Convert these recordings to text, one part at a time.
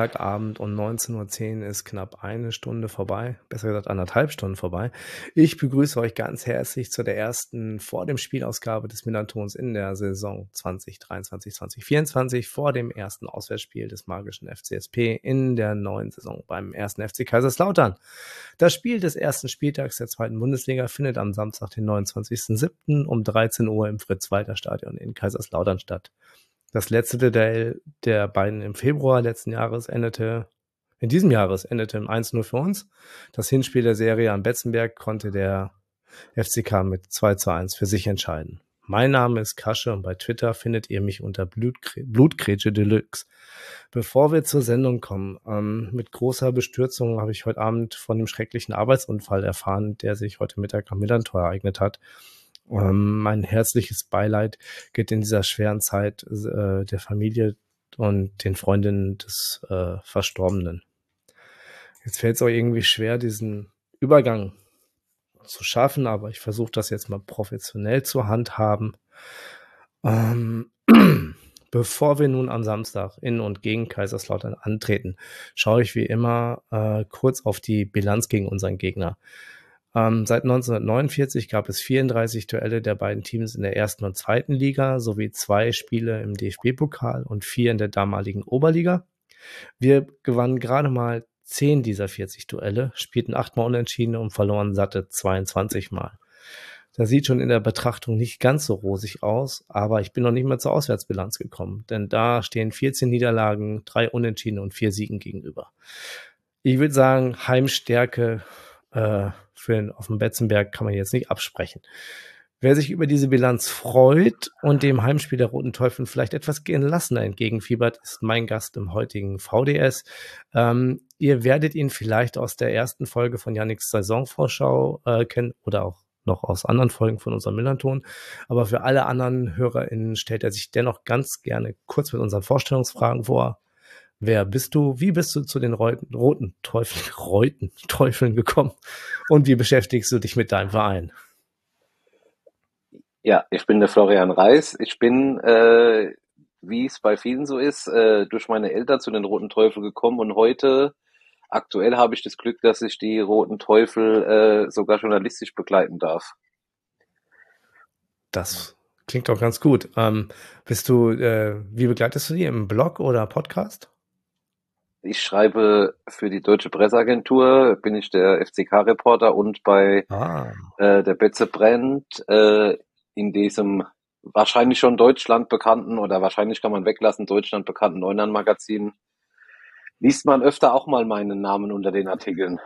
ist Dienstagabend und 19.10 Uhr ist knapp eine Stunde vorbei, besser gesagt anderthalb Stunden vorbei. Ich begrüße euch ganz herzlich zu der ersten vor dem Spielausgabe des Millantons in der Saison 2023, 2024, vor dem ersten Auswärtsspiel des magischen FCSP in der neuen Saison beim ersten FC Kaiserslautern. Das Spiel des ersten Spieltags der zweiten Bundesliga findet am Samstag, den 29.07. um 13 Uhr im Fritz-Walter-Stadion in Kaiserslautern statt. Das letzte Duell der beiden im Februar letzten Jahres endete, in diesem Jahres endete im 1-0 für uns. Das Hinspiel der Serie am Betzenberg konnte der FCK mit 2 zu 1 für sich entscheiden. Mein Name ist Kasche und bei Twitter findet ihr mich unter Blutgrätsche Deluxe. Bevor wir zur Sendung kommen, ähm, mit großer Bestürzung habe ich heute Abend von dem schrecklichen Arbeitsunfall erfahren, der sich heute Mittag am Millantor ereignet hat. Ähm, mein herzliches Beileid geht in dieser schweren Zeit äh, der Familie und den Freundinnen des äh, Verstorbenen. Jetzt fällt es auch irgendwie schwer, diesen Übergang zu schaffen, aber ich versuche das jetzt mal professionell zu handhaben. Ähm, bevor wir nun am Samstag in und gegen Kaiserslautern antreten, schaue ich wie immer äh, kurz auf die Bilanz gegen unseren Gegner. Ähm, seit 1949 gab es 34 Duelle der beiden Teams in der ersten und zweiten Liga sowie zwei Spiele im DFB-Pokal und vier in der damaligen Oberliga. Wir gewannen gerade mal zehn dieser 40 Duelle, spielten achtmal unentschieden und verloren satte 22 Mal. Das sieht schon in der Betrachtung nicht ganz so rosig aus, aber ich bin noch nicht mal zur Auswärtsbilanz gekommen, denn da stehen 14 Niederlagen, drei Unentschieden und vier Siegen gegenüber. Ich würde sagen, Heimstärke äh, für den, auf dem Betzenberg kann man jetzt nicht absprechen. Wer sich über diese Bilanz freut und dem Heimspiel der Roten Teufel vielleicht etwas gelassener entgegenfiebert, ist mein Gast im heutigen VDS. Ähm, ihr werdet ihn vielleicht aus der ersten Folge von Yannicks Saisonvorschau äh, kennen oder auch noch aus anderen Folgen von unserem Millanton. Aber für alle anderen HörerInnen stellt er sich dennoch ganz gerne kurz mit unseren Vorstellungsfragen vor. Wer bist du? Wie bist du zu den Reuten, roten Teufeln, Reuten, Teufeln gekommen? Und wie beschäftigst du dich mit deinem Verein? Ja, ich bin der Florian Reis. Ich bin, äh, wie es bei vielen so ist, äh, durch meine Eltern zu den Roten Teufeln gekommen und heute, aktuell habe ich das Glück, dass ich die Roten Teufel äh, sogar journalistisch begleiten darf. Das klingt doch ganz gut. Ähm, bist du, äh, wie begleitest du die im Blog oder Podcast? Ich schreibe für die Deutsche Presseagentur, bin ich der FCK-Reporter und bei ah. äh, der Betze brennt äh, in diesem wahrscheinlich schon Deutschland bekannten oder wahrscheinlich kann man weglassen, Deutschland bekannten Neunern-Magazin liest man öfter auch mal meinen Namen unter den Artikeln.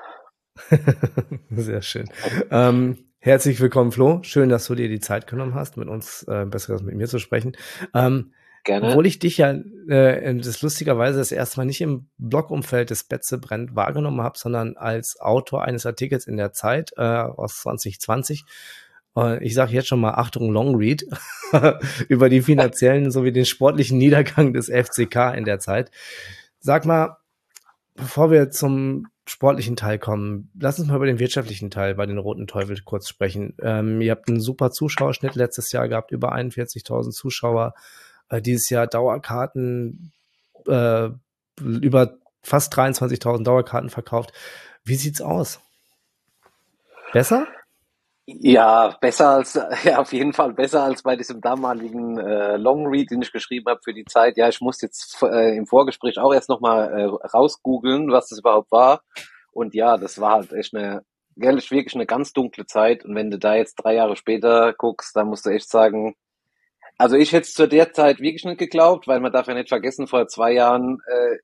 Sehr schön. Ähm, herzlich willkommen, Flo. Schön, dass du dir die Zeit genommen hast, mit uns äh, besser mit mir zu sprechen. Ähm, Gerne. Obwohl ich dich ja äh, das lustigerweise das erste Mal nicht im Blogumfeld des Betze brennt wahrgenommen habe, sondern als Autor eines Artikels in der Zeit äh, aus 2020. Äh, ich sage jetzt schon mal Achtung Longread über die finanziellen sowie den sportlichen Niedergang des FCK in der Zeit. Sag mal, bevor wir zum sportlichen Teil kommen, lass uns mal über den wirtschaftlichen Teil bei den Roten Teufel kurz sprechen. Ähm, ihr habt einen super Zuschauerschnitt letztes Jahr gehabt, über 41.000 Zuschauer äh, dieses Jahr Dauerkarten äh, über fast 23.000 Dauerkarten verkauft. Wie sieht's aus? Besser? Ja, besser als, ja, auf jeden Fall besser als bei diesem damaligen äh, Long Read, den ich geschrieben habe für die Zeit. Ja, ich muss jetzt äh, im Vorgespräch auch erst nochmal äh, rausgoogeln, was das überhaupt war. Und ja, das war halt echt eine, ehrlich, wirklich eine ganz dunkle Zeit. Und wenn du da jetzt drei Jahre später guckst, dann musst du echt sagen, also ich hätte es zu der Zeit wirklich nicht geglaubt, weil man darf ja nicht vergessen, vor zwei Jahren äh,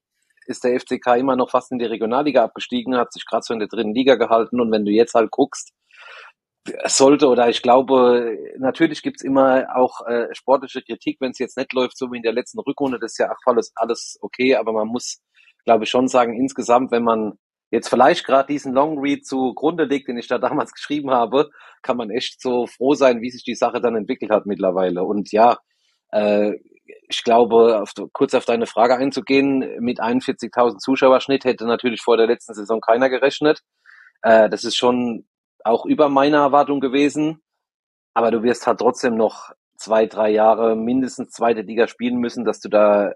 ist der FCK immer noch fast in die Regionalliga abgestiegen, hat sich gerade so in der dritten Liga gehalten und wenn du jetzt halt guckst, sollte oder ich glaube, natürlich gibt's immer auch äh, sportliche Kritik, wenn es jetzt nicht läuft, so wie in der letzten Rückrunde, das ist ja ach, alles, alles okay, aber man muss, glaube ich, schon sagen, insgesamt, wenn man jetzt vielleicht gerade diesen Long Read zugrunde legt, den ich da damals geschrieben habe, kann man echt so froh sein, wie sich die Sache dann entwickelt hat mittlerweile. Und ja, äh, ich glaube, auf, kurz auf deine Frage einzugehen, mit 41.000 Zuschauerschnitt hätte natürlich vor der letzten Saison keiner gerechnet. Äh, das ist schon auch über meine Erwartung gewesen. Aber du wirst halt trotzdem noch zwei, drei Jahre mindestens zweite Liga spielen müssen, dass du da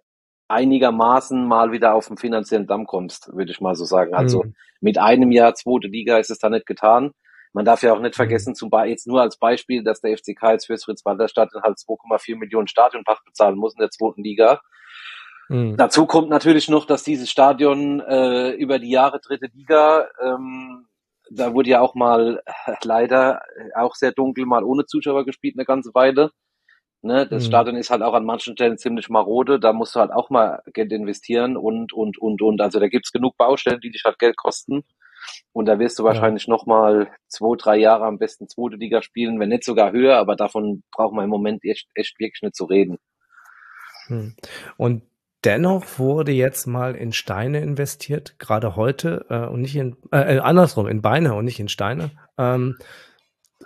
einigermaßen mal wieder auf den finanziellen Damm kommst, würde ich mal so sagen. Also mhm. mit einem Jahr zweite Liga ist es da nicht getan. Man darf ja auch nicht mhm. vergessen, zum Beispiel jetzt nur als Beispiel, dass der FCK jetzt fürs Fritz-Walter-Stadion halt 2,4 Millionen Stadionpacht bezahlen muss in der zweiten Liga. Mhm. Dazu kommt natürlich noch, dass dieses Stadion äh, über die Jahre dritte Liga, ähm, da wurde ja auch mal äh, leider auch sehr dunkel, mal ohne Zuschauer gespielt eine ganze Weile. Ne, das mhm. Stadion ist halt auch an manchen Stellen ziemlich marode, da musst du halt auch mal Geld investieren und, und, und, und. Also da gibt's genug Baustellen, die dich halt Geld kosten. Und da wirst du wahrscheinlich ja. nochmal zwei, drei Jahre am besten zweite Liga spielen, wenn nicht sogar höher, aber davon braucht man im Moment echt, echt wirklich nicht zu reden. Hm. Und dennoch wurde jetzt mal in Steine investiert, gerade heute, äh, und nicht in, äh, äh andersrum, in Beine und nicht in Steine. Ähm,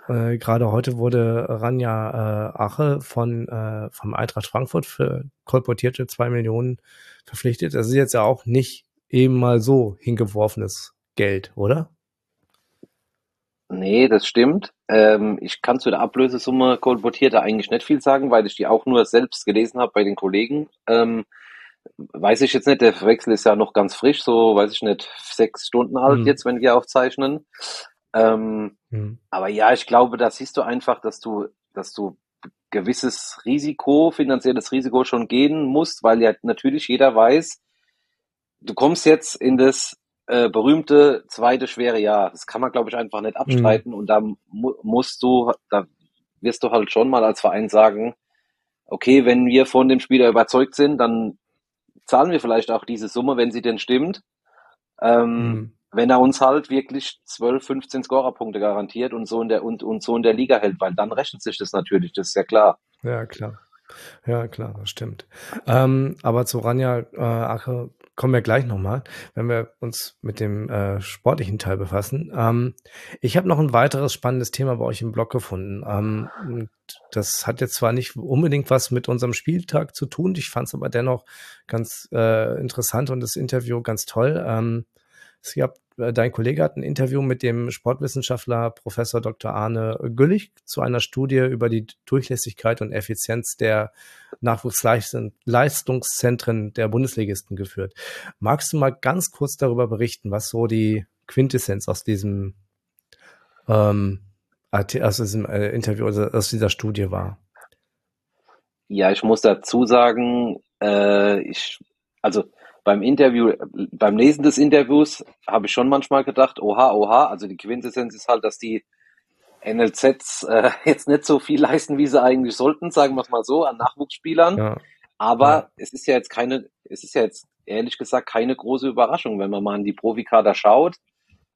äh, gerade heute wurde Ranja äh, Ache von äh, vom Eintracht Frankfurt für kolportierte zwei Millionen verpflichtet. Das ist jetzt ja auch nicht eben mal so hingeworfenes Geld, oder? Nee, das stimmt. Ähm, ich kann zu der Ablösesumme kolportierte eigentlich nicht viel sagen, weil ich die auch nur selbst gelesen habe bei den Kollegen. Ähm, weiß ich jetzt nicht, der Wechsel ist ja noch ganz frisch, so weiß ich nicht, sechs Stunden alt mhm. jetzt, wenn wir aufzeichnen. Ähm, mhm. Aber ja, ich glaube, da siehst du einfach, dass du, dass du gewisses Risiko, finanzielles Risiko schon gehen musst, weil ja natürlich jeder weiß, du kommst jetzt in das äh, berühmte zweite schwere Jahr. Das kann man, glaube ich, einfach nicht abstreiten. Mhm. Und da mu musst du, da wirst du halt schon mal als Verein sagen, okay, wenn wir von dem Spieler überzeugt sind, dann zahlen wir vielleicht auch diese Summe, wenn sie denn stimmt. Ähm, mhm. Wenn er uns halt wirklich 12, 15 Scorerpunkte garantiert und so in der und, und so in der Liga hält, weil dann rechnet sich das natürlich, das ist ja klar. Ja, klar. Ja, klar, das stimmt. Ähm, aber zu Ranja äh, Ache kommen wir gleich nochmal, wenn wir uns mit dem äh, sportlichen Teil befassen. Ähm, ich habe noch ein weiteres spannendes Thema bei euch im Blog gefunden. Ähm, das hat jetzt zwar nicht unbedingt was mit unserem Spieltag zu tun, ich fand es aber dennoch ganz äh, interessant und das Interview ganz toll. Ähm, es gab äh, dein Kollege hat ein Interview mit dem Sportwissenschaftler Professor Dr. Arne Güllich zu einer Studie über die Durchlässigkeit und Effizienz der Nachwuchsleistungszentren der Bundesligisten geführt. Magst du mal ganz kurz darüber berichten, was so die Quintessenz aus diesem, ähm, aus diesem äh, Interview, also aus dieser Studie war? Ja, ich muss dazu sagen, äh, ich, also beim Interview, beim Lesen des Interviews habe ich schon manchmal gedacht, oha, oha, also die Quintessenz ist halt, dass die NLZs äh, jetzt nicht so viel leisten, wie sie eigentlich sollten, sagen wir es mal so, an Nachwuchsspielern. Ja. Aber ja. es ist ja jetzt keine, es ist ja jetzt ehrlich gesagt keine große Überraschung, wenn man mal an die Profikader schaut.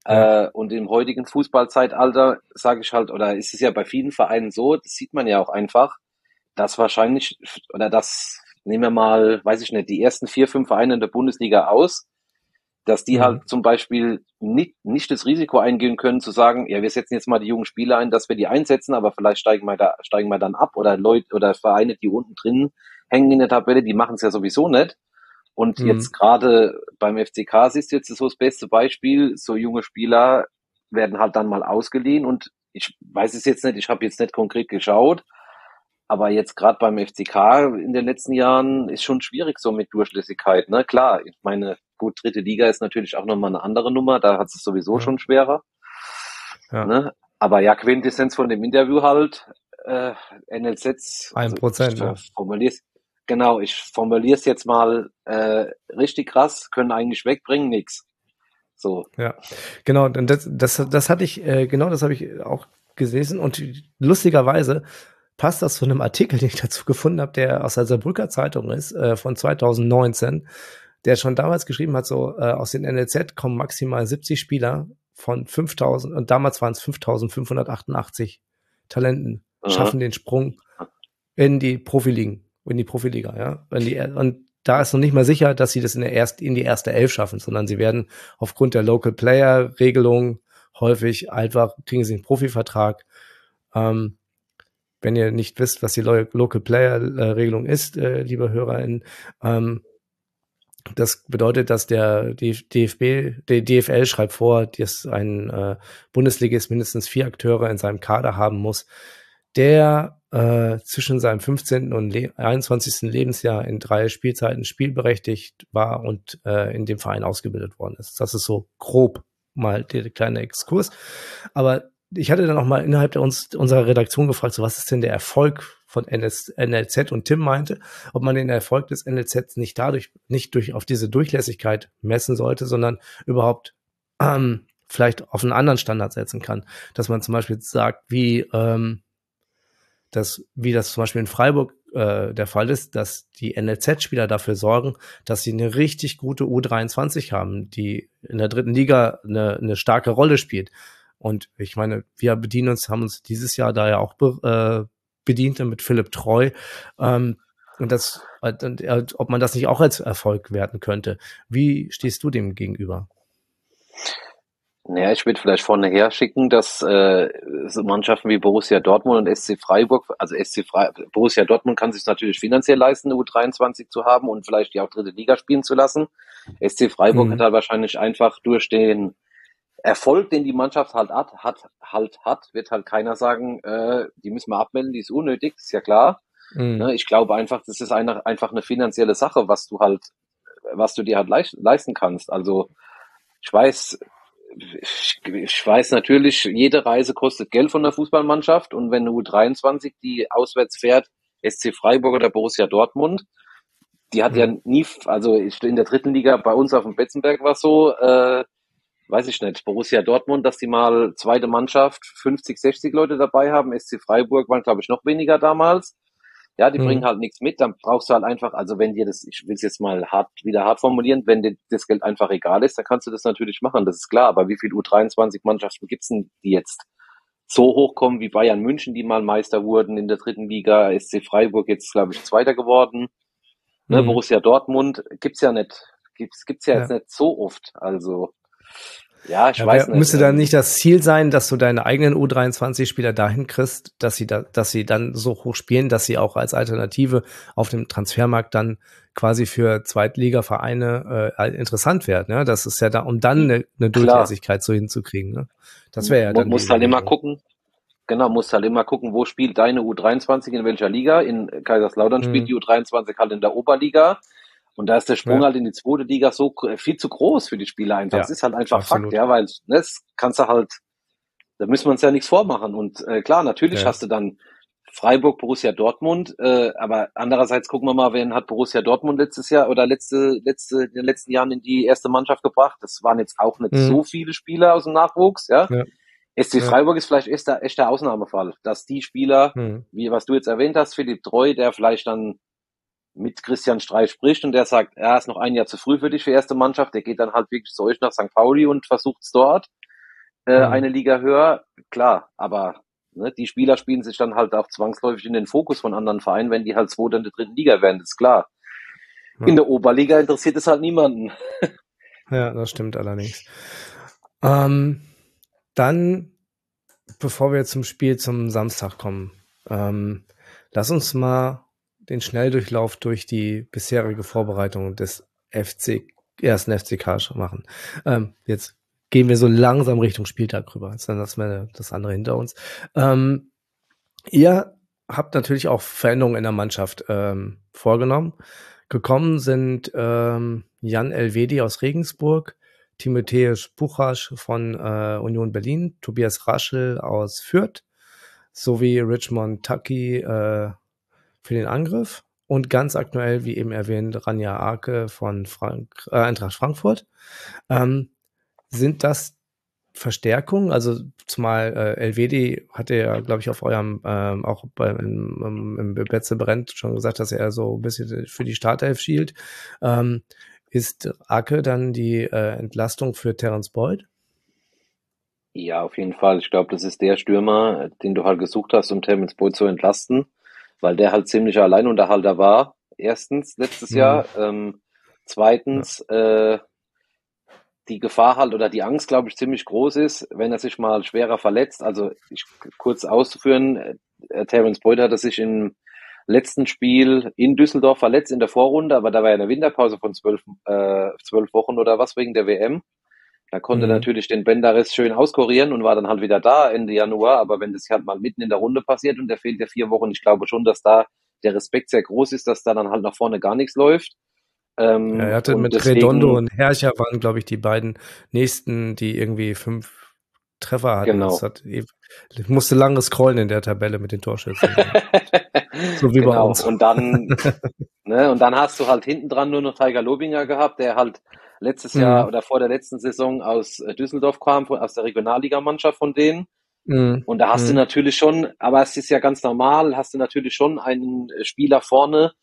Ja. Äh, und im heutigen Fußballzeitalter sage ich halt, oder ist es ja bei vielen Vereinen so, das sieht man ja auch einfach, dass wahrscheinlich, oder dass nehmen wir mal, weiß ich nicht, die ersten vier, fünf Vereine in der Bundesliga aus, dass die mhm. halt zum Beispiel nicht, nicht das Risiko eingehen können, zu sagen, ja, wir setzen jetzt mal die jungen Spieler ein, dass wir die einsetzen, aber vielleicht steigen wir da, steigen wir dann ab oder Leute oder Vereine, die unten drin hängen in der Tabelle, die machen es ja sowieso nicht. Und mhm. jetzt gerade beim FCK du jetzt so das beste Beispiel, so junge Spieler werden halt dann mal ausgeliehen und ich weiß es jetzt nicht, ich habe jetzt nicht konkret geschaut, aber jetzt gerade beim FCK in den letzten Jahren ist schon schwierig so mit Durchlässigkeit. Ne? Klar, ich meine, gut, dritte Liga ist natürlich auch nochmal eine andere Nummer, da hat es sowieso ja. schon schwerer. Ja. Ne? Aber ja, Quintessenz von dem Interview halt, äh, NLZ. Ein Prozent. Also, ja. formulier's, genau, ich formuliere es jetzt mal äh, richtig krass, können eigentlich wegbringen, nix. So. Ja, genau, das, das, das hatte ich, äh, genau das habe ich auch gelesen und lustigerweise passt das zu einem Artikel, den ich dazu gefunden habe, der aus der Saarbrücker Zeitung ist, äh, von 2019, der schon damals geschrieben hat, so äh, aus den NLZ kommen maximal 70 Spieler von 5000 und damals waren es 5588 Talenten, Aha. schaffen den Sprung in die Profiligen, in die Profiliga, ja. Die, und da ist noch nicht mal sicher, dass sie das in, der erst, in die erste Elf schaffen, sondern sie werden aufgrund der Local Player Regelung häufig einfach kriegen sie einen Profivertrag. Ähm, wenn ihr nicht wisst, was die Local Player Regelung ist, äh, liebe HörerInnen, ähm, das bedeutet, dass der DFB, der DFL schreibt vor, dass ein äh, Bundesligist mindestens vier Akteure in seinem Kader haben muss, der äh, zwischen seinem 15. und 21. Lebensjahr in drei Spielzeiten spielberechtigt war und äh, in dem Verein ausgebildet worden ist. Das ist so grob mal der kleine Exkurs. Aber ich hatte dann auch mal innerhalb der uns, unserer Redaktion gefragt, so was ist denn der Erfolg von NS, NLZ und Tim meinte, ob man den Erfolg des NLZ nicht dadurch, nicht durch auf diese Durchlässigkeit messen sollte, sondern überhaupt ähm, vielleicht auf einen anderen Standard setzen kann. Dass man zum Beispiel sagt, wie ähm, das, wie das zum Beispiel in Freiburg äh, der Fall ist, dass die NLZ-Spieler dafür sorgen, dass sie eine richtig gute U23 haben, die in der dritten Liga eine, eine starke Rolle spielt. Und ich meine, wir bedienen uns, haben uns dieses Jahr da ja auch be, äh, bedient mit Philipp Treu. Ähm, und das, äh, ob man das nicht auch als Erfolg werten könnte. Wie stehst du dem gegenüber? Naja, ich würde vielleicht vorne her schicken, dass äh, so Mannschaften wie Borussia Dortmund und SC Freiburg, also SC Freiburg, Borussia Dortmund kann sich natürlich finanziell leisten, eine U23 zu haben und vielleicht die auch dritte Liga spielen zu lassen. SC Freiburg mhm. hat halt wahrscheinlich einfach durch den Erfolg, den die Mannschaft halt hat, hat, halt hat, wird halt keiner sagen, äh, die müssen wir abmelden, die ist unnötig, ist ja klar. Mhm. Ne, ich glaube einfach, das ist eine, einfach eine finanzielle Sache, was du halt, was du dir halt leisten kannst. Also ich weiß, ich, ich weiß natürlich, jede Reise kostet Geld von der Fußballmannschaft und wenn eine U23 die auswärts fährt, SC Freiburg oder Borussia Dortmund, die hat mhm. ja nie, also in der dritten Liga bei uns auf dem Betzenberg war es so, äh, weiß ich nicht, Borussia Dortmund, dass die mal zweite Mannschaft 50, 60 Leute dabei haben, SC Freiburg waren glaube ich noch weniger damals. Ja, die mhm. bringen halt nichts mit, dann brauchst du halt einfach, also wenn dir das, ich will es jetzt mal hart, wieder hart formulieren, wenn dir das Geld einfach egal ist, dann kannst du das natürlich machen, das ist klar, aber wie viele U23-Mannschaften gibt's denn, die jetzt so hochkommen wie Bayern München, die mal Meister wurden in der dritten Liga, SC Freiburg jetzt, glaube ich, Zweiter geworden, ne, mhm. Borussia Dortmund, gibt's ja nicht, gibt's, gibt's ja, ja. jetzt nicht so oft, also ja, ich ja, weiß nicht. Müsste dann ähm, nicht das Ziel sein, dass du deine eigenen U23-Spieler dahin kriegst, dass sie da, dass sie dann so hoch spielen, dass sie auch als Alternative auf dem Transfermarkt dann quasi für Zweitligavereine äh, interessant werden. Ne? Das ist ja da, um dann eine, eine Durchlässigkeit so hinzukriegen. Ne? Das wäre ja dann. Du musst halt immer gucken. Genau, musst halt immer gucken, wo spielt deine U23 in welcher Liga. In Kaiserslautern mhm. spielt die U23 halt in der Oberliga. Und da ist der Sprung ja. halt in die zweite Liga so viel zu groß für die Spieler einfach. Ja, das ist halt einfach absolut. Fakt, ja, weil ne, das kannst du halt, da müssen wir uns ja nichts vormachen. Und äh, klar, natürlich ja. hast du dann Freiburg, Borussia Dortmund, äh, aber andererseits gucken wir mal, wen hat Borussia Dortmund letztes Jahr oder letzte, letzte, in den letzten Jahren in die erste Mannschaft gebracht. Das waren jetzt auch nicht mhm. so viele Spieler aus dem Nachwuchs, ja. ja. SC Freiburg ist vielleicht echt der, echt der Ausnahmefall, dass die Spieler, mhm. wie was du jetzt erwähnt hast, Philipp Treu, der vielleicht dann mit Christian Streich spricht und der sagt, er ist noch ein Jahr zu früh für dich für erste Mannschaft, der geht dann halt wirklich zu euch nach St. Pauli und versucht es dort äh, mhm. eine Liga höher, klar, aber ne, die Spieler spielen sich dann halt auch zwangsläufig in den Fokus von anderen Vereinen, wenn die halt zweite und dritten Liga werden, das ist klar. Mhm. In der Oberliga interessiert es halt niemanden. ja, das stimmt allerdings. Ähm, dann, bevor wir zum Spiel zum Samstag kommen, ähm, lass uns mal den Schnelldurchlauf durch die bisherige Vorbereitung des FC, ersten FCK machen. Ähm, jetzt gehen wir so langsam Richtung Spieltag rüber. Jetzt dann lassen wir das andere hinter uns. Ähm, ihr habt natürlich auch Veränderungen in der Mannschaft ähm, vorgenommen. Gekommen sind ähm, Jan Elvedi aus Regensburg, Timotheus Buchasch von äh, Union Berlin, Tobias Raschel aus Fürth sowie Richmond Tucky äh, für den Angriff und ganz aktuell, wie eben erwähnt, Ranja Arke von Frank, äh, Eintracht Frankfurt. Ähm, sind das Verstärkungen? Also zumal äh, LWD hatte ja, glaube ich, auf eurem, ähm, auch beim im, im Betze Brennt schon gesagt, dass er so ein bisschen für die Startelf schielt. Ähm, ist Arke dann die äh, Entlastung für Terence Boyd? Ja, auf jeden Fall. Ich glaube, das ist der Stürmer, den du halt gesucht hast, um Terence Boyd zu entlasten weil der halt ziemlich Alleinunterhalter war. Erstens, letztes mhm. Jahr. Ähm, zweitens, ja. äh, die Gefahr halt oder die Angst, glaube ich, ziemlich groß ist, wenn er sich mal schwerer verletzt. Also ich kurz auszuführen, äh, Terence Boyd hatte sich im letzten Spiel in Düsseldorf verletzt in der Vorrunde, aber da war ja eine Winterpause von zwölf, äh, zwölf Wochen oder was wegen der WM. Da konnte mhm. natürlich den Bendaris schön auskurieren und war dann halt wieder da Ende Januar. Aber wenn das halt mal mitten in der Runde passiert und der fehlt ja vier Wochen, ich glaube schon, dass da der Respekt sehr groß ist, dass da dann halt nach vorne gar nichts läuft. Ähm, ja, er hatte mit deswegen, Redondo und Herrscher waren, glaube ich, die beiden nächsten, die irgendwie fünf Treffer hatten. Genau. Hat, ich musste lange scrollen in der Tabelle mit den Torschützen. so wie genau. bei uns. Und dann, ne, und dann hast du halt hinten dran nur noch Tiger Lobinger gehabt, der halt letztes mhm. Jahr oder vor der letzten Saison aus äh, Düsseldorf kam, aus der Regionalligamannschaft von denen. Mhm. Und da hast mhm. du natürlich schon, aber es ist ja ganz normal, hast du natürlich schon einen Spieler vorne,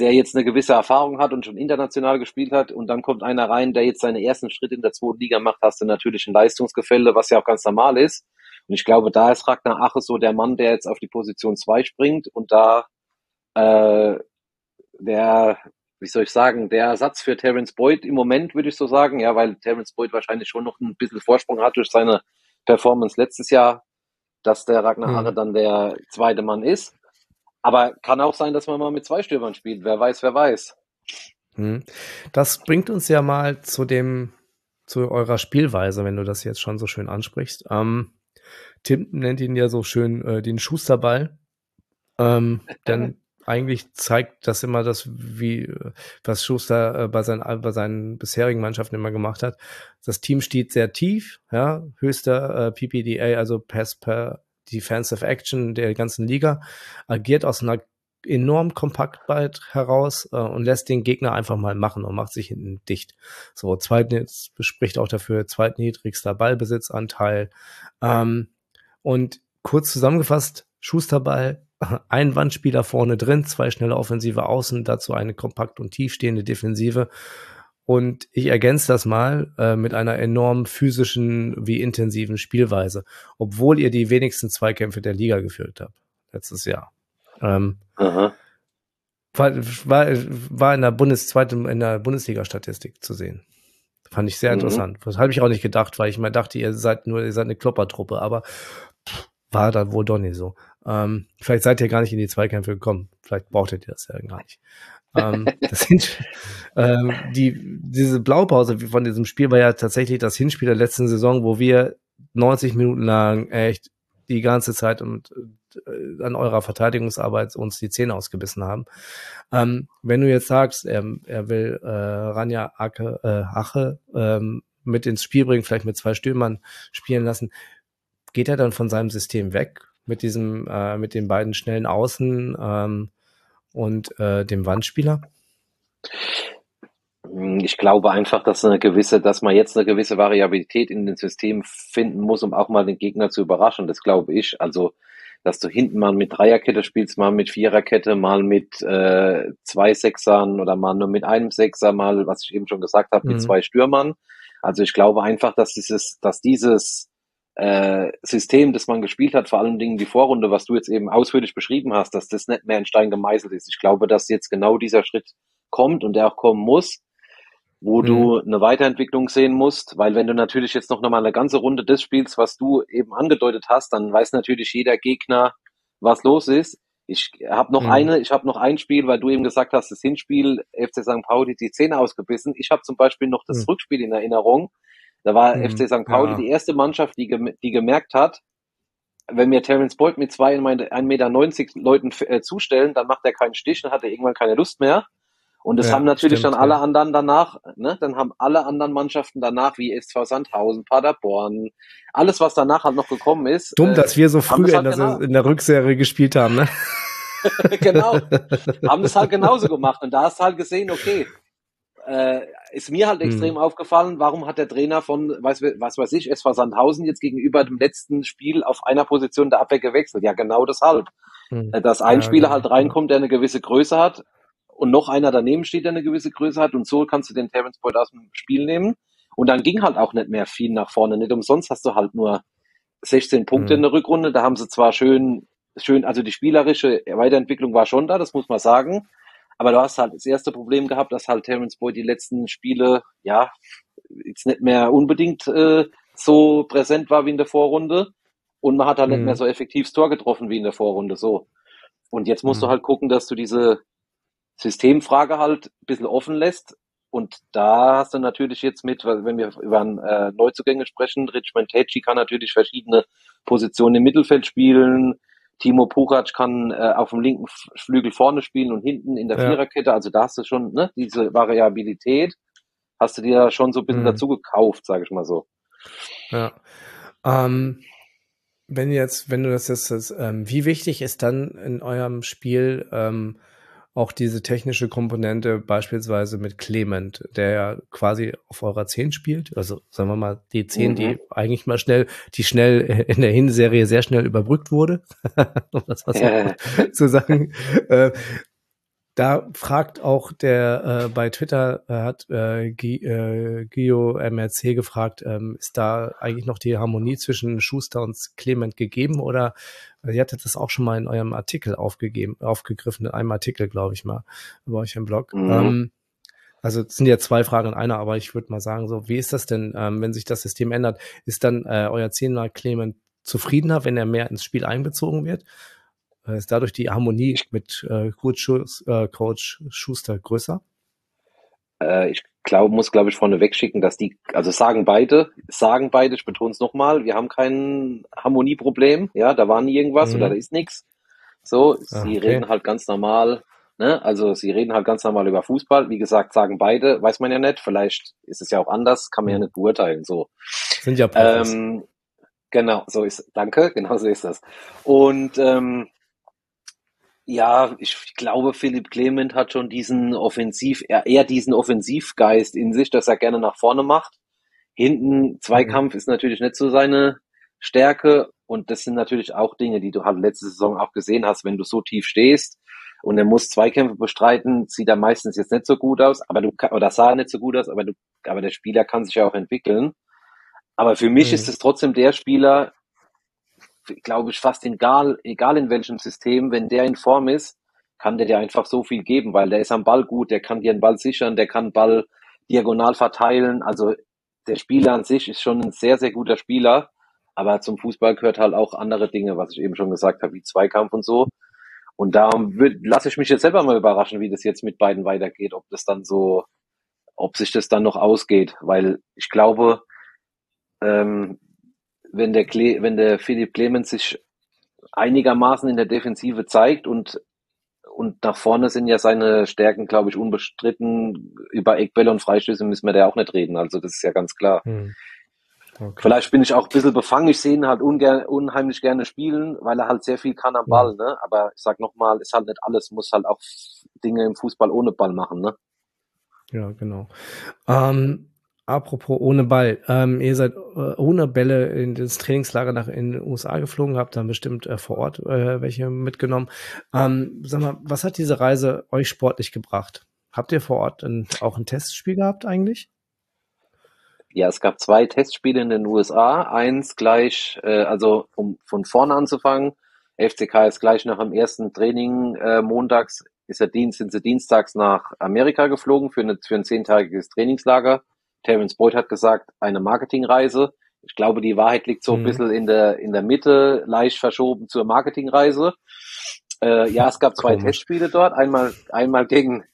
der jetzt eine gewisse Erfahrung hat und schon international gespielt hat und dann kommt einer rein, der jetzt seine ersten Schritte in der zweiten Liga macht, hast du natürlich ein Leistungsgefälle, was ja auch ganz normal ist. Und ich glaube, da ist Ragnar Ache so der Mann, der jetzt auf die Position 2 springt und da äh, der, wie soll ich sagen, der Ersatz für Terence Boyd im Moment, würde ich so sagen, ja, weil Terence Boyd wahrscheinlich schon noch ein bisschen Vorsprung hat durch seine Performance letztes Jahr, dass der Ragnar mhm. Ache dann der zweite Mann ist. Aber kann auch sein, dass man mal mit zwei Stürmern spielt. Wer weiß, wer weiß. Hm. Das bringt uns ja mal zu dem, zu eurer Spielweise, wenn du das jetzt schon so schön ansprichst. Ähm, Tim nennt ihn ja so schön äh, den Schusterball. Ähm, denn eigentlich zeigt das immer das, wie was Schuster äh, bei, seinen, bei seinen bisherigen Mannschaften immer gemacht hat. Das Team steht sehr tief, ja, höchster äh, PPDA, also Pass per Defensive Action der ganzen Liga, agiert aus einer enorm Kompaktheit heraus äh, und lässt den Gegner einfach mal machen und macht sich hinten dicht. So, zweitens bespricht auch dafür zweitniedrigster Ballbesitzanteil. Ähm, und kurz zusammengefasst, Schusterball, ein Wandspieler vorne drin, zwei schnelle offensive Außen, dazu eine kompakt und tiefstehende Defensive und ich ergänze das mal äh, mit einer enorm physischen wie intensiven Spielweise, obwohl ihr die wenigsten Zweikämpfe der Liga geführt habt letztes Jahr. Ähm, war, war, war in der Bundes zweiten in der Bundesliga-Statistik zu sehen. Fand ich sehr mhm. interessant. Das habe ich auch nicht gedacht, weil ich mal dachte, ihr seid nur, ihr seid eine Kloppertruppe, aber war da wohl doch nicht so. Ähm, vielleicht seid ihr gar nicht in die Zweikämpfe gekommen. Vielleicht brauchtet ihr das ja gar nicht ähm, das ähm, die, diese Blaupause von diesem Spiel war ja tatsächlich das Hinspiel der letzten Saison, wo wir 90 Minuten lang echt die ganze Zeit und äh, an eurer Verteidigungsarbeit uns die Zähne ausgebissen haben. Ähm, wenn du jetzt sagst, er, er will äh, Ranja Ake, äh, Ache ähm, mit ins Spiel bringen, vielleicht mit zwei Stürmern spielen lassen, geht er dann von seinem System weg mit diesem, äh, mit den beiden schnellen Außen? Ähm, und äh, dem Wandspieler? Ich glaube einfach, dass eine gewisse, dass man jetzt eine gewisse Variabilität in den System finden muss, um auch mal den Gegner zu überraschen. Das glaube ich. Also, dass du hinten mal mit Dreierkette spielst, mal mit Viererkette, mal mit äh, zwei Sechsern oder mal nur mit einem Sechser, mal, was ich eben schon gesagt habe, mit mhm. zwei Stürmern. Also ich glaube einfach, dass dieses, dass dieses äh, System, das man gespielt hat, vor allen Dingen die Vorrunde, was du jetzt eben ausführlich beschrieben hast, dass das nicht mehr in Stein gemeißelt ist. Ich glaube, dass jetzt genau dieser Schritt kommt und der auch kommen muss, wo mhm. du eine Weiterentwicklung sehen musst, weil wenn du natürlich jetzt noch mal eine ganze Runde des spielst, was du eben angedeutet hast, dann weiß natürlich jeder Gegner, was los ist. Ich habe noch mhm. eine, ich habe noch ein Spiel, weil du eben gesagt hast, das Hinspiel FC St. Pauli die Zähne ausgebissen. Ich habe zum Beispiel noch das mhm. Rückspiel in Erinnerung, da war mhm, FC St. Pauli ja. die erste Mannschaft, die, die gemerkt hat, wenn mir Terence Boyd mit zwei 1,90 Meter Leuten äh, zustellen, dann macht er keinen Stich, dann hat er irgendwann keine Lust mehr. Und das ja, haben natürlich stimmt, dann alle ja. anderen danach, ne, dann haben alle anderen Mannschaften danach, wie SV Sandhausen, Paderborn, alles, was danach halt noch gekommen ist. Dumm, äh, dass wir so früh in, halt genau. in der Rückserie gespielt haben, ne? genau. Haben das halt genauso gemacht. Und da hast du halt gesehen, okay, äh, ist mir halt extrem mhm. aufgefallen, warum hat der Trainer von, weiß, was weiß ich, SV Sandhausen jetzt gegenüber dem letzten Spiel auf einer Position der Abwehr gewechselt? Ja, genau deshalb. Mhm. Dass ein ja, Spieler genau. halt reinkommt, der eine gewisse Größe hat und noch einer daneben steht, der eine gewisse Größe hat und so kannst du den Terence Boyd aus dem Spiel nehmen. Und dann ging halt auch nicht mehr viel nach vorne. Nicht umsonst hast du halt nur 16 Punkte mhm. in der Rückrunde. Da haben sie zwar schön, schön, also die spielerische Weiterentwicklung war schon da, das muss man sagen. Aber du hast halt das erste Problem gehabt, dass halt Terence Boyd die letzten Spiele, ja, jetzt nicht mehr unbedingt äh, so präsent war wie in der Vorrunde. und man hat halt mhm. nicht mehr so effektiv das Tor getroffen wie in der Vorrunde so. Und jetzt musst mhm. du halt gucken, dass du diese Systemfrage halt ein bisschen offen lässt. Und da hast du natürlich jetzt mit, wenn wir über äh, Neuzugänge sprechen, Richmond Tetschi kann natürlich verschiedene Positionen im Mittelfeld spielen. Timo Pukac kann äh, auf dem linken Flügel vorne spielen und hinten in der ja. Viererkette. Also da hast du schon ne, diese Variabilität, hast du dir schon so ein bisschen mhm. dazu gekauft, sage ich mal so. Ja. Ähm, wenn jetzt, wenn du das jetzt, das, ähm, wie wichtig ist dann in eurem Spiel ähm, auch diese technische Komponente beispielsweise mit Clement, der ja quasi auf eurer 10 spielt, also sagen wir mal die 10, mhm. die eigentlich mal schnell, die schnell in der Hinserie sehr schnell überbrückt wurde, um das was ja. zu sagen. Äh, da fragt auch der äh, bei Twitter äh, hat äh, äh, Gio MRC gefragt, ähm, ist da eigentlich noch die Harmonie zwischen Schuster und Clement gegeben oder ihr hattet das auch schon mal in eurem Artikel aufgegeben, aufgegriffen, in einem Artikel, glaube ich mal, bei euch im Blog. Mhm. Ähm, also es sind ja zwei Fragen in einer, aber ich würde mal sagen, so, wie ist das denn, ähm, wenn sich das System ändert? Ist dann äh, euer Zehner Clement zufriedener, wenn er mehr ins Spiel einbezogen wird? Äh, ist dadurch die Harmonie mit äh, Coach, äh, Coach Schuster größer? Äh, ich glaube, muss glaube ich vorne wegschicken, dass die, also sagen beide, sagen beide, ich betone es nochmal, wir haben kein Harmonieproblem, ja, da war nie irgendwas mhm. oder da ist nichts. So, ah, sie okay. reden halt ganz normal, ne, also sie reden halt ganz normal über Fußball. Wie gesagt, sagen beide, weiß man ja nicht, vielleicht ist es ja auch anders, kann man ja mhm. nicht beurteilen, so. Sind ja Profis. Ähm, genau, so ist, danke, genau so ist das. Und, ähm, ja, ich glaube, Philipp Clement hat schon diesen Offensiv, eher diesen Offensivgeist in sich, dass er gerne nach vorne macht. Hinten Zweikampf mhm. ist natürlich nicht so seine Stärke und das sind natürlich auch Dinge, die du halt letzte Saison auch gesehen hast, wenn du so tief stehst und er muss Zweikämpfe bestreiten, sieht er meistens jetzt nicht so gut aus, aber du oder sah nicht so gut aus, aber du, aber der Spieler kann sich ja auch entwickeln. Aber für mich mhm. ist es trotzdem der Spieler, glaube ich, fast egal, egal in welchem System, wenn der in Form ist, kann der dir einfach so viel geben, weil der ist am Ball gut, der kann dir einen Ball sichern, der kann Ball diagonal verteilen. Also der Spieler an sich ist schon ein sehr, sehr guter Spieler, aber zum Fußball gehört halt auch andere Dinge, was ich eben schon gesagt habe, wie Zweikampf und so. Und da lasse ich mich jetzt selber mal überraschen, wie das jetzt mit beiden weitergeht, ob das dann so, ob sich das dann noch ausgeht, weil ich glaube, ähm, wenn der, Cle wenn der Philipp Clemens sich einigermaßen in der Defensive zeigt und und nach vorne sind ja seine Stärken, glaube ich, unbestritten. Über Eckbälle und Freistöße müssen wir da auch nicht reden. Also das ist ja ganz klar. Hm. Okay. Vielleicht bin ich auch ein bisschen befangen. Ich sehe ihn halt ungern, unheimlich gerne spielen, weil er halt sehr viel kann am Ball. Ne? Aber ich sag nochmal, ist halt nicht alles, muss halt auch Dinge im Fußball ohne Ball machen. Ne? Ja, genau. Ähm, Apropos ohne Ball. Ähm, ihr seid äh, ohne Bälle in das Trainingslager nach in den USA geflogen, habt dann bestimmt äh, vor Ort äh, welche mitgenommen. Ähm, sag mal, was hat diese Reise euch sportlich gebracht? Habt ihr vor Ort ein, auch ein Testspiel gehabt eigentlich? Ja, es gab zwei Testspiele in den USA. Eins gleich, äh, also um von vorne anzufangen. FCK ist gleich nach dem ersten Training äh, montags, ist der Dienst, sind sie dienstags nach Amerika geflogen für, eine, für ein zehntägiges Trainingslager Terence Boyd hat gesagt, eine Marketingreise. Ich glaube, die Wahrheit liegt so ein mhm. bisschen in der, in der Mitte, leicht verschoben zur Marketingreise. Äh, ja, es gab zwei Komisch. Testspiele dort. Einmal, einmal gegen,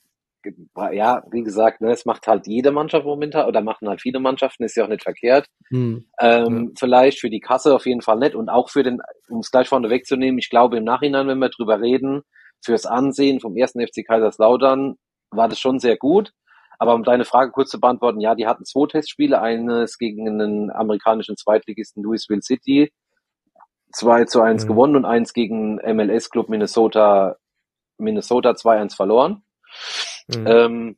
ja, wie gesagt, ne, es macht halt jede Mannschaft momentan oder machen halt viele Mannschaften, ist ja auch nicht verkehrt. Mhm. Ähm, ja. Vielleicht für die Kasse auf jeden Fall nicht und auch für den, um es gleich vorne wegzunehmen, ich glaube im Nachhinein, wenn wir drüber reden, fürs Ansehen vom ersten FC Kaiserslautern war das schon sehr gut. Aber um deine Frage kurz zu beantworten, ja, die hatten zwei Testspiele, eines gegen einen amerikanischen Zweitligisten Louisville City, 2 zu 1 mhm. gewonnen und eins gegen MLS-Club Minnesota, Minnesota 2-1 verloren. Mhm. Ähm,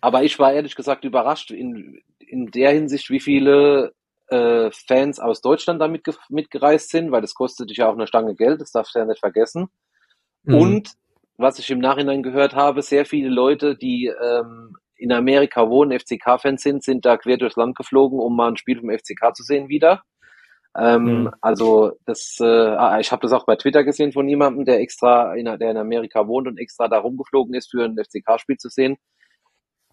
aber ich war ehrlich gesagt überrascht in, in der Hinsicht, wie viele äh, Fans aus Deutschland damit mitgereist sind, weil das kostet dich ja auch eine Stange Geld, das darfst du ja nicht vergessen. Mhm. Und was ich im Nachhinein gehört habe, sehr viele Leute, die ähm, in Amerika wohnen, FCK-Fans sind, sind da quer durchs Land geflogen, um mal ein Spiel vom FCK zu sehen wieder. Ähm, mhm. Also das, äh, ah, ich habe das auch bei Twitter gesehen von jemandem, der extra, in, der in Amerika wohnt und extra da rumgeflogen ist, für ein FCK-Spiel zu sehen.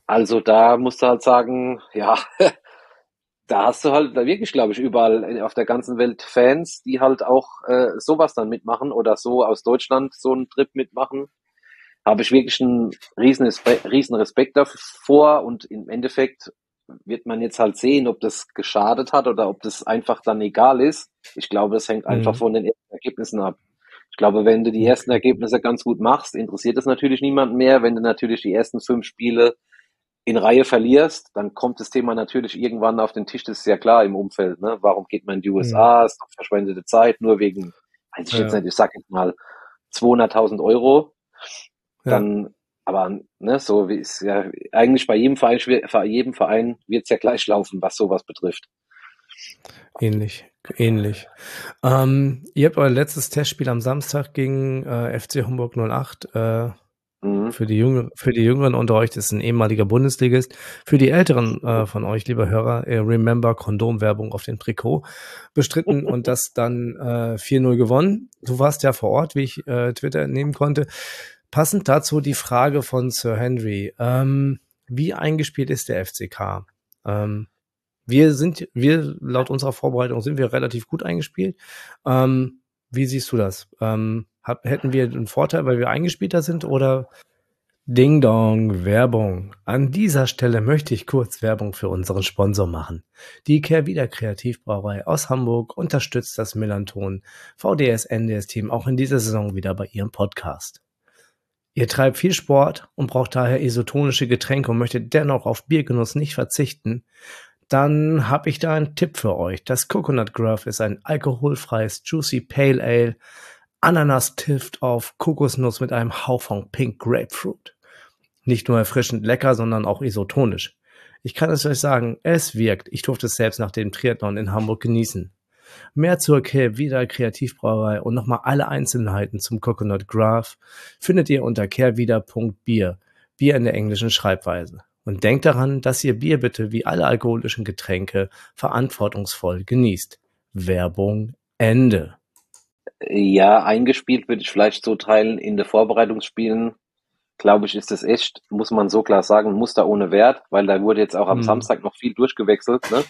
Also da musst du halt sagen, ja, da hast du halt wirklich, glaube ich, überall auf der ganzen Welt Fans, die halt auch äh, sowas dann mitmachen oder so aus Deutschland so einen Trip mitmachen. Habe ich wirklich einen riesen, riesen Respekt davor und im Endeffekt wird man jetzt halt sehen, ob das geschadet hat oder ob das einfach dann egal ist. Ich glaube, das hängt einfach mhm. von den ersten Ergebnissen ab. Ich glaube, wenn du die ersten Ergebnisse ganz gut machst, interessiert das natürlich niemanden mehr. Wenn du natürlich die ersten fünf Spiele in Reihe verlierst, dann kommt das Thema natürlich irgendwann auf den Tisch. Das ist ja klar im Umfeld. Ne? Warum geht man in die USA? Mhm. Ist doch verschwendete Zeit, nur wegen, weiß ich ja. jetzt nicht, ich sag jetzt mal 200.000 Euro. Dann, ja. aber ne, so wie es ja eigentlich bei jedem Verein, bei jedem Verein wird es ja gleich laufen, was sowas betrifft. Ähnlich, ähnlich. Ähm, ihr habt euer letztes Testspiel am Samstag gegen äh, FC Homburg 08. Äh, mhm. für, die Jüngeren, für die Jüngeren unter euch, das ist ein ehemaliger Bundesligist. Für die Älteren äh, von euch, lieber Hörer, äh, Remember Kondomwerbung auf dem Trikot bestritten und das dann äh, 4-0 gewonnen. Du warst ja vor Ort, wie ich äh, Twitter entnehmen konnte. Passend dazu die Frage von Sir Henry. Ähm, wie eingespielt ist der FCK? Ähm, wir sind, wir laut unserer Vorbereitung sind wir relativ gut eingespielt. Ähm, wie siehst du das? Ähm, hat, hätten wir einen Vorteil, weil wir eingespielter sind oder Ding Dong, Werbung. An dieser Stelle möchte ich kurz Werbung für unseren Sponsor machen. Die Kehrwieder Kreativbrauerei aus Hamburg unterstützt das Melanton VDS NDS Team auch in dieser Saison wieder bei ihrem Podcast. Ihr treibt viel Sport und braucht daher isotonische Getränke und möchtet dennoch auf Biergenuss nicht verzichten, dann habe ich da einen Tipp für euch. Das Coconut Grove ist ein alkoholfreies Juicy Pale Ale, Ananas-Tift auf Kokosnuss mit einem Hauch von Pink Grapefruit. Nicht nur erfrischend lecker, sondern auch isotonisch. Ich kann es euch sagen, es wirkt. Ich durfte es selbst nach dem Triathlon in Hamburg genießen. Mehr zur Kehrwieder Kreativbrauerei und nochmal alle Einzelheiten zum Coconut Graph findet ihr unter kehrwieder.bier. Bier in der englischen Schreibweise. Und denkt daran, dass ihr Bier bitte wie alle alkoholischen Getränke verantwortungsvoll genießt. Werbung Ende. Ja, eingespielt würde ich vielleicht so teilen in der Vorbereitungsspielen. Glaube ich, ist das echt, muss man so klar sagen, Muster ohne Wert, weil da wurde jetzt auch am mhm. Samstag noch viel durchgewechselt. Ne?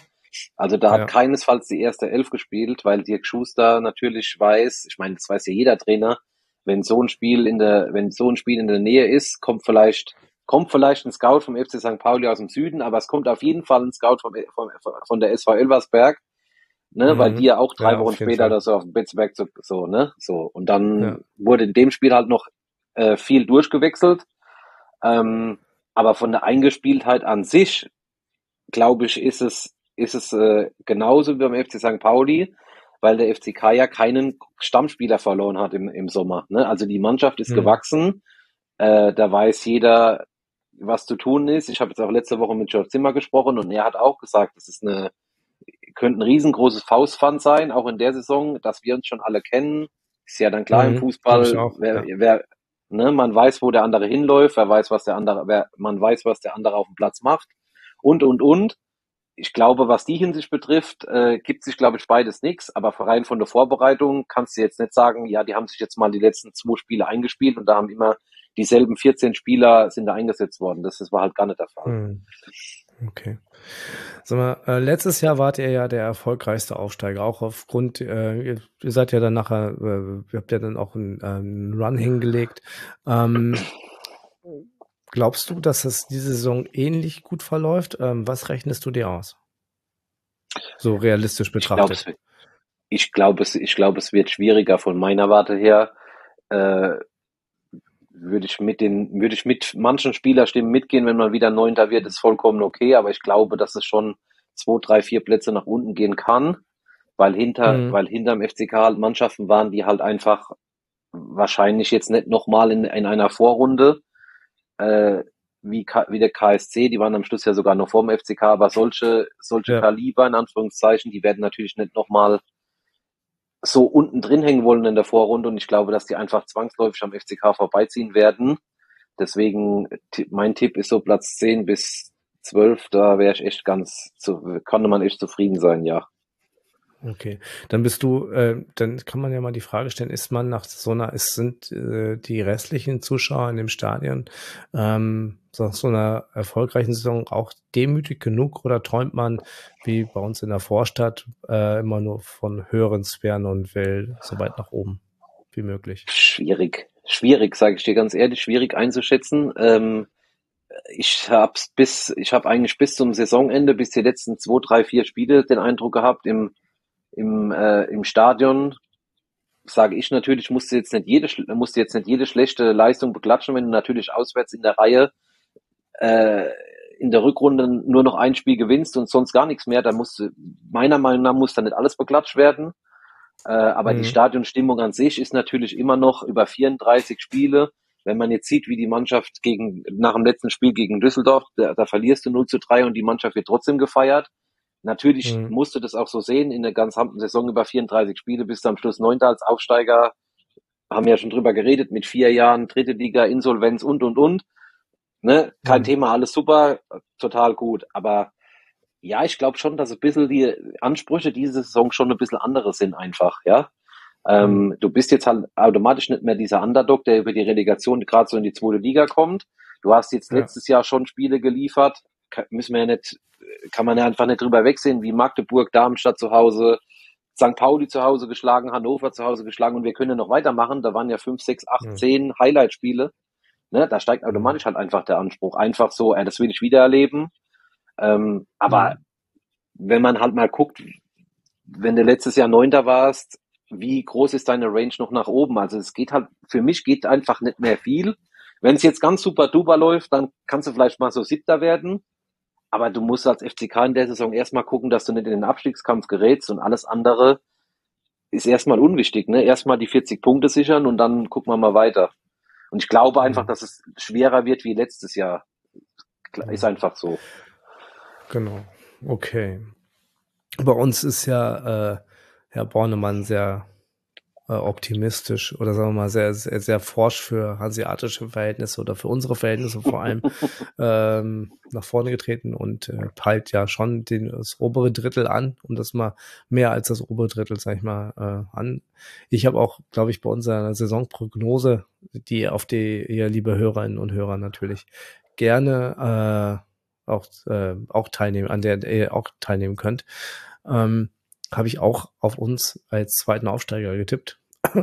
Also da ja. hat keinesfalls die erste Elf gespielt, weil Dirk Schuster natürlich weiß, ich meine, das weiß ja jeder Trainer, wenn so ein Spiel in der, wenn so ein Spiel in der Nähe ist, kommt vielleicht kommt vielleicht ein Scout vom FC St. Pauli aus dem Süden, aber es kommt auf jeden Fall ein Scout vom, vom, von der SV Elversberg, ne, mhm. weil die ja auch drei ja, Wochen später Fall. so auf Bitzberg so, so, ne, so. Und dann ja. wurde in dem Spiel halt noch äh, viel durchgewechselt. Ähm, aber von der Eingespieltheit an sich, glaube ich, ist es, ist es äh, genauso wie beim FC St. Pauli, weil der FCK ja keinen Stammspieler verloren hat im, im Sommer. Ne? Also die Mannschaft ist mhm. gewachsen. Äh, da weiß jeder, was zu tun ist. Ich habe jetzt auch letzte Woche mit George Zimmer gesprochen und er hat auch gesagt, das ist eine, könnte ein riesengroßes Faustpfand sein, auch in der Saison, dass wir uns schon alle kennen. Ist ja dann klar mhm, im Fußball, auch, wer, ja. wer, ne, man weiß, wo der andere hinläuft, wer weiß, was der andere, wer, man weiß, was der andere auf dem Platz macht und, und, und. Ich glaube, was die Hinsicht betrifft, äh, gibt sich, glaube ich, beides nichts. Aber rein von der Vorbereitung kannst du jetzt nicht sagen, ja, die haben sich jetzt mal die letzten zwei Spiele eingespielt und da haben immer dieselben 14 Spieler sind da eingesetzt worden. Das, das war halt gar nicht der Fall. Hm. Okay. Sag mal, äh, letztes Jahr wart ihr ja der erfolgreichste Aufsteiger, auch aufgrund, äh, ihr, ihr, seid ja dann nachher, äh, ihr habt ja dann auch einen, äh, einen Run hingelegt. Ähm, glaubst du, dass es diese Saison ähnlich gut verläuft? Ähm, was rechnest du dir aus? So realistisch betrachtet. Ich glaube, es, ich glaube, es wird schwieriger von meiner Warte her. Äh, würde ich mit den, würde ich mit manchen Spielerstimmen mitgehen, wenn man wieder Neunter wird, ist vollkommen okay, aber ich glaube, dass es schon zwei, drei, vier Plätze nach unten gehen kann, weil hinter, mhm. weil hinterm FCK halt Mannschaften waren, die halt einfach wahrscheinlich jetzt nicht nochmal in, in einer Vorrunde, äh, wie, wie der KSC, die waren am Schluss ja sogar noch vor dem FCK, aber solche, solche ja. Kaliber in Anführungszeichen, die werden natürlich nicht nochmal so unten drin hängen wollen in der Vorrunde und ich glaube, dass die einfach zwangsläufig am FCK vorbeiziehen werden. Deswegen, mein Tipp ist so Platz 10 bis 12, da wäre ich echt ganz, zu, konnte man echt zufrieden sein, ja. Okay, dann bist du, äh, dann kann man ja mal die Frage stellen, ist man nach so einer, ist, sind äh, die restlichen Zuschauer in dem Stadion ähm, nach so einer erfolgreichen Saison auch demütig genug oder träumt man wie bei uns in der Vorstadt äh, immer nur von höheren Sphären und will so weit nach oben wie möglich? Schwierig, schwierig, sage ich dir ganz ehrlich, schwierig einzuschätzen. Ähm, ich habe bis, ich habe eigentlich bis zum Saisonende, bis die letzten zwei, drei, vier Spiele den Eindruck gehabt, im im, äh, im Stadion sage ich natürlich, musst du jetzt nicht jede, musst du jetzt nicht jede schlechte Leistung beklatschen, wenn du natürlich auswärts in der Reihe äh, in der Rückrunde nur noch ein Spiel gewinnst und sonst gar nichts mehr, dann musst du, meiner Meinung nach muss da nicht alles beklatscht werden. Äh, aber mhm. die Stadionstimmung an sich ist natürlich immer noch über 34 Spiele. Wenn man jetzt sieht, wie die Mannschaft gegen, nach dem letzten Spiel gegen Düsseldorf, da, da verlierst du 0 zu 3 und die Mannschaft wird trotzdem gefeiert. Natürlich mhm. musst du das auch so sehen, in der gesamten Saison über 34 Spiele bis am Schluss neunter als Aufsteiger, haben wir ja schon drüber geredet, mit vier Jahren dritte Liga, Insolvenz und, und, und. Ne? Kein mhm. Thema, alles super, total gut. Aber ja, ich glaube schon, dass ein bisschen die Ansprüche diese Saison schon ein bisschen andere sind einfach, ja. Ähm, mhm. du bist jetzt halt automatisch nicht mehr dieser Underdog, der über die Relegation gerade so in die zweite Liga kommt. Du hast jetzt ja. letztes Jahr schon Spiele geliefert, müssen wir ja nicht kann man ja einfach nicht drüber wegsehen, wie Magdeburg, Darmstadt zu Hause, St. Pauli zu Hause geschlagen, Hannover zu Hause geschlagen und wir können ja noch weitermachen. Da waren ja fünf, sechs, acht, mhm. zehn Highlight-Spiele. Ne, da steigt automatisch halt einfach der Anspruch. Einfach so, äh, das will ich wieder erleben. Ähm, aber mhm. wenn man halt mal guckt, wenn du letztes Jahr Neunter warst, wie groß ist deine Range noch nach oben? Also es geht halt, für mich geht einfach nicht mehr viel. Wenn es jetzt ganz super duper läuft, dann kannst du vielleicht mal so Siebter werden. Aber du musst als FCK in der Saison erstmal gucken, dass du nicht in den Abstiegskampf gerätst und alles andere ist erstmal unwichtig. Ne? Erstmal die 40 Punkte sichern und dann gucken wir mal weiter. Und ich glaube einfach, mhm. dass es schwerer wird wie letztes Jahr. Ist einfach so. Genau. Okay. Bei uns ist ja äh, Herr Bornemann sehr optimistisch oder sagen wir mal sehr, sehr, sehr forsch für hanseatische Verhältnisse oder für unsere Verhältnisse vor allem ähm, nach vorne getreten und äh, peilt ja schon den, das obere Drittel an, um das mal mehr als das obere Drittel, sag ich mal, äh, an. Ich habe auch, glaube ich, bei unserer Saisonprognose, die auf die ihr liebe Hörerinnen und Hörer natürlich gerne äh, auch, äh, auch teilnehmen, an der ihr auch teilnehmen könnt. Ähm, habe ich auch auf uns als zweiten Aufsteiger getippt.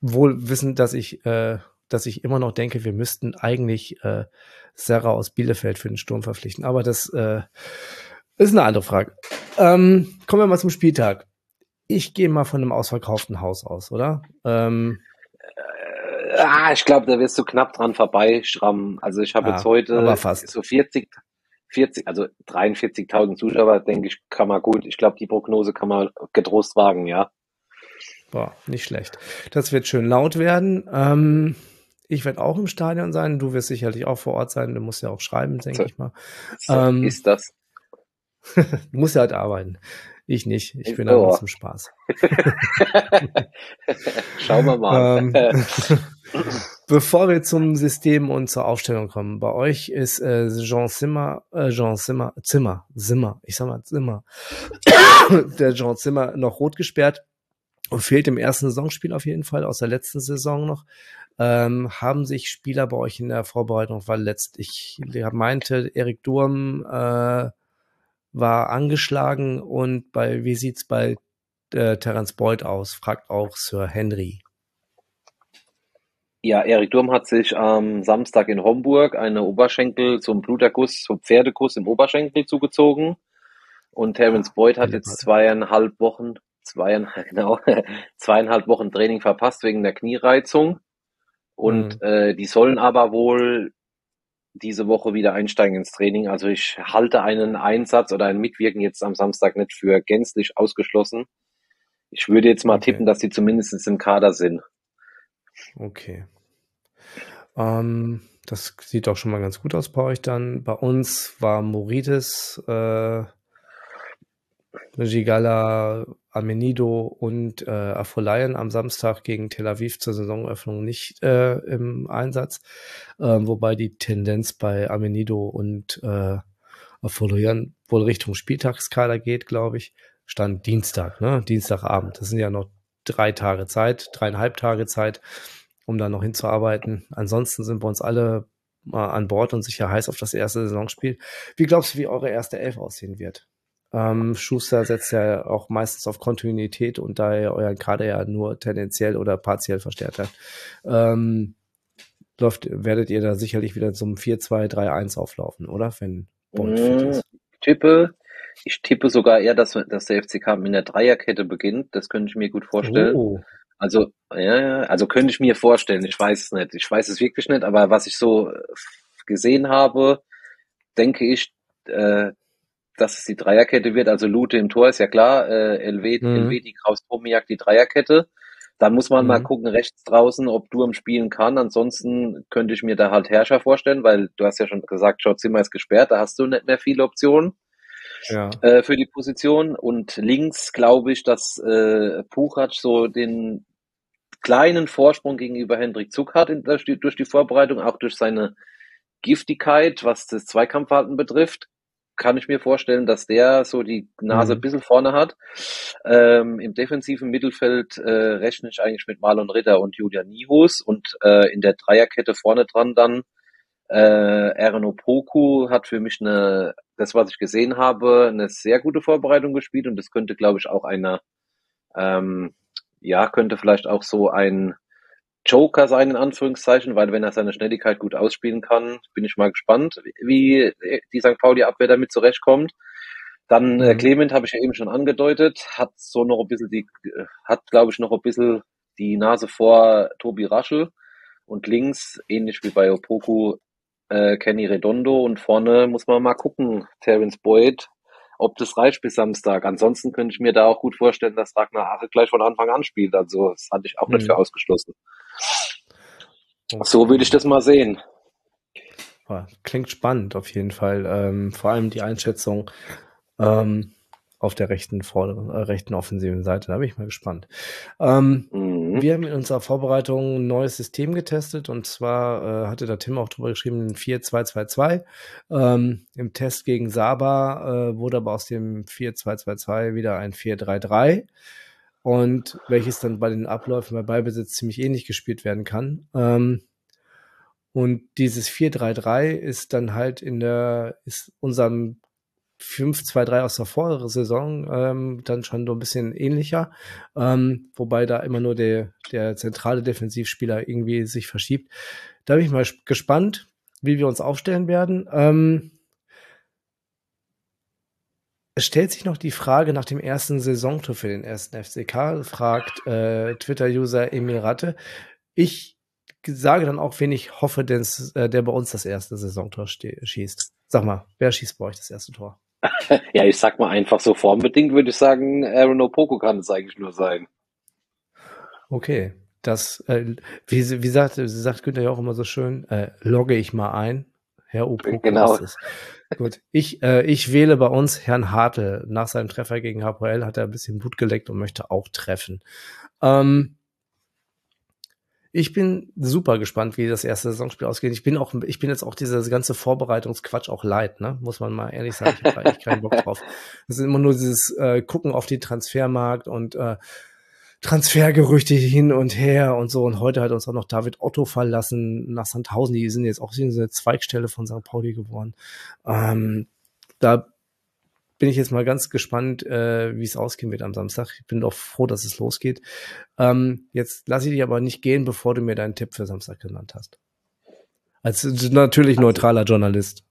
Wohl wissend, dass ich, äh, dass ich immer noch denke, wir müssten eigentlich äh, Sarah aus Bielefeld für den Sturm verpflichten. Aber das äh, ist eine andere Frage. Ähm, kommen wir mal zum Spieltag. Ich gehe mal von einem ausverkauften Haus aus, oder? Ähm, äh, ah, ich glaube, da wirst du knapp dran vorbeischrammen. Also ich habe ah, jetzt heute so 40, 40, also 43.000 Zuschauer, denke ich, kann man gut. Ich glaube, die Prognose kann man getrost wagen, ja. Boah, nicht schlecht. Das wird schön laut werden. Ähm, ich werde auch im Stadion sein. Du wirst sicherlich auch vor Ort sein. Du musst ja auch schreiben, denke so, ich mal. So ähm, ist das. du musst ja halt arbeiten. Ich nicht. Ich bin oh. zum Spaß. Schauen wir mal. Ähm, bevor wir zum System und zur Aufstellung kommen, bei euch ist äh, Jean Zimmer, äh, Jean Zimmer, Zimmer, Zimmer, ich sag mal Zimmer, der Jean Zimmer noch rot gesperrt und fehlt im ersten Saisonspiel auf jeden Fall aus der letzten Saison noch. Ähm, haben sich Spieler bei euch in der Vorbereitung verletzt? Ich meinte, Erik Durm äh, war angeschlagen und bei wie sieht's bei äh, Terence Boyd aus? Fragt auch Sir Henry. Ja, Erik Durm hat sich am Samstag in Homburg eine Oberschenkel zum Bluterguss, zum Pferdekuss im Oberschenkel zugezogen. Und Terence Boyd hat jetzt zweieinhalb Wochen, zweieinhalb, genau, zweieinhalb Wochen Training verpasst wegen der Kniereizung. Und mhm. äh, die sollen aber wohl diese Woche wieder einsteigen ins Training. Also ich halte einen Einsatz oder ein Mitwirken jetzt am Samstag nicht für gänzlich ausgeschlossen. Ich würde jetzt mal okay. tippen, dass sie zumindest im Kader sind. Okay. Ähm, das sieht doch schon mal ganz gut aus bei euch dann. Bei uns war Morites, äh, Gigala, Amenido und äh, Afolayan am Samstag gegen Tel Aviv zur Saisonöffnung nicht äh, im Einsatz, äh, wobei die Tendenz bei Amenido und äh, Afolayan wohl Richtung Spieltagskader geht, glaube ich. Stand Dienstag, ne? Dienstagabend. Das sind ja noch drei Tage Zeit, dreieinhalb Tage Zeit, um da noch hinzuarbeiten. Ansonsten sind wir uns alle mal an Bord und sicher heiß auf das erste Saisonspiel. Wie glaubst du, wie eure erste Elf aussehen wird? Ähm, Schuster setzt ja auch meistens auf Kontinuität und da ihr euren Kader ja nur tendenziell oder partiell verstärkt habt, ähm, läuft, werdet ihr da sicherlich wieder zum 4-2-3-1 auflaufen, oder? Wenn Bond fit ist. Tippe, ich tippe sogar eher, dass, dass der FCK mit einer Dreierkette beginnt. Das könnte ich mir gut vorstellen. Oh. Also, ja, also könnte ich mir vorstellen. Ich weiß es nicht. Ich weiß es wirklich nicht, aber was ich so gesehen habe, denke ich, äh, dass es die Dreierkette wird. Also Lute im Tor ist ja klar, äh, LW, mhm. LW, die Kraus Tomiak, die Dreierkette. Dann muss man mhm. mal gucken, rechts draußen, ob Durm spielen kann. Ansonsten könnte ich mir da halt Herrscher vorstellen, weil du hast ja schon gesagt, Joe Zimmer ist gesperrt, da hast du nicht mehr viele Optionen ja. äh, für die Position. Und links glaube ich, dass äh, Puchac so den kleinen Vorsprung gegenüber Hendrik Zuck hat in, durch, die, durch die Vorbereitung, auch durch seine Giftigkeit, was das Zweikampfverhalten betrifft kann ich mir vorstellen, dass der so die Nase mhm. ein bisschen vorne hat. Ähm, Im defensiven Mittelfeld äh, rechne ich eigentlich mit Marlon Ritter und Julian Nihus und äh, in der Dreierkette vorne dran dann äh, Erno Poku hat für mich eine, das was ich gesehen habe, eine sehr gute Vorbereitung gespielt und das könnte, glaube ich, auch eine, ähm, ja, könnte vielleicht auch so ein Joker sein, in Anführungszeichen, weil wenn er seine Schnelligkeit gut ausspielen kann, bin ich mal gespannt, wie die St. Pauli-Abwehr damit zurechtkommt. Dann äh, mhm. Clement habe ich ja eben schon angedeutet, hat so noch ein bisschen die, hat glaube ich noch ein bisschen die Nase vor Tobi Raschel und links, ähnlich wie bei Opoku, äh, Kenny Redondo und vorne muss man mal gucken, Terence Boyd, ob das reicht bis Samstag. Ansonsten könnte ich mir da auch gut vorstellen, dass Ragnar Ache gleich von Anfang an spielt. Also das hatte ich auch nicht mhm. für ausgeschlossen. Okay. So würde ich das mal sehen. Klingt spannend auf jeden Fall. Ähm, vor allem die Einschätzung ähm, auf der rechten, vorderen, äh, rechten offensiven Seite. Da bin ich mal gespannt. Ähm, mhm. Wir haben in unserer Vorbereitung ein neues System getestet und zwar äh, hatte da Tim auch drüber geschrieben, 4-2-2-2. Ähm, Im Test gegen Saba äh, wurde aber aus dem 4-2-2-2 wieder ein 4-3-3 und welches dann bei den Abläufen bei Ballbesitz ziemlich ähnlich gespielt werden kann. Ähm, und dieses 4-3-3 ist dann halt in der, ist unserem 5-2-3 aus der vorherigen Saison ähm, dann schon so ein bisschen ähnlicher, ähm, wobei da immer nur der, der zentrale Defensivspieler irgendwie sich verschiebt. Da bin ich mal gespannt, wie wir uns aufstellen werden. Ähm, es stellt sich noch die Frage nach dem ersten Saisontor für den ersten FCK, fragt äh, Twitter-User Emil Ratte. Ich sage dann auch, wen ich hoffe, äh, der bei uns das erste Saisontor schießt. Sag mal, wer schießt bei euch das erste Tor? ja, ich sag mal einfach so formbedingt würde ich sagen, Aaron Opoko kann es eigentlich nur sein. Okay, das, äh, wie, wie sagt, wie sagt Günther ja auch immer so schön, äh, logge ich mal ein. Herr Opoko genau. ist es. Gut, ich, äh, ich wähle bei uns Herrn Hartl. Nach seinem Treffer gegen HPL hat er ein bisschen Blut geleckt und möchte auch treffen. Ähm, ich bin super gespannt, wie das erste Saisonspiel ausgeht. Ich bin auch, ich bin jetzt auch dieser ganze Vorbereitungsquatsch auch leid, ne? Muss man mal ehrlich sagen. Ich habe eigentlich keinen Bock drauf. Das ist immer nur dieses äh, Gucken auf den Transfermarkt und äh, Transfergerüchte hin und her und so. Und heute hat uns auch noch David Otto verlassen nach Sandhausen. Die sind jetzt auch so eine Zweigstelle von St. Pauli geworden. Ähm, da bin ich jetzt mal ganz gespannt, äh, wie es ausgehen wird am Samstag. Ich bin doch froh, dass es losgeht. Ähm, jetzt lasse ich dich aber nicht gehen, bevor du mir deinen Tipp für Samstag genannt hast. Als natürlich also, neutraler Journalist.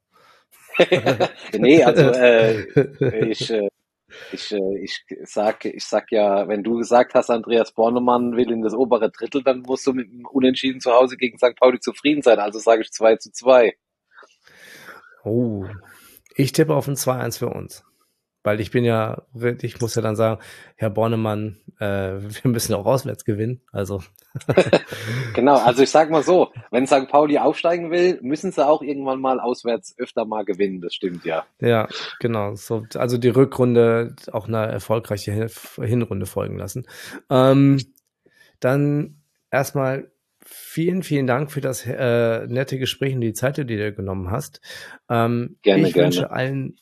nee, also äh, ich, äh, ich, äh, ich sag, ich sag ja, wenn du gesagt hast, Andreas Bornemann will in das obere Drittel, dann musst du mit dem Unentschieden zu Hause gegen St. Pauli zufrieden sein. Also sage ich 2 zu 2. Oh, ich tippe auf ein 2-1 für uns. Weil ich bin ja, ich muss ja dann sagen, Herr Bornemann, äh, wir müssen auch auswärts gewinnen. Also. genau, also ich sag mal so, wenn St. Pauli aufsteigen will, müssen sie auch irgendwann mal auswärts öfter mal gewinnen, das stimmt ja. Ja, genau. So, also die Rückrunde auch eine erfolgreiche Hinrunde folgen lassen. Ähm, dann erstmal vielen, vielen Dank für das äh, nette Gespräch und die Zeit, die du dir genommen hast. Ähm, gerne, ich gerne. wünsche allen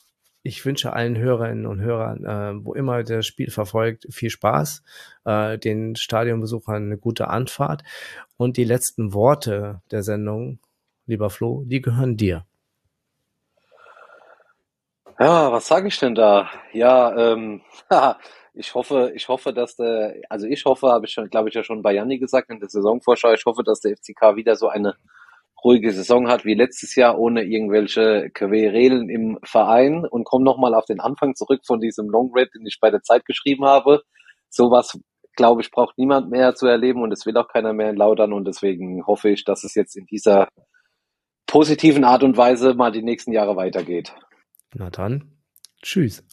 ich wünsche allen Hörerinnen und Hörern, äh, wo immer das Spiel verfolgt, viel Spaß, äh, den Stadionbesuchern eine gute Anfahrt und die letzten Worte der Sendung, lieber Flo, die gehören dir. Ja, was sage ich denn da? Ja, ähm, ich hoffe, ich hoffe, dass der, also ich hoffe, habe ich schon, glaube ich ja schon bei Janni gesagt in der Saisonvorschau, ich hoffe, dass der FCK wieder so eine ruhige Saison hat wie letztes Jahr ohne irgendwelche Querelen im Verein und komme nochmal auf den Anfang zurück von diesem Long Red, den ich bei der Zeit geschrieben habe. Sowas, glaube ich, braucht niemand mehr zu erleben und es will auch keiner mehr in Laudern und deswegen hoffe ich, dass es jetzt in dieser positiven Art und Weise mal die nächsten Jahre weitergeht. Na dann, tschüss.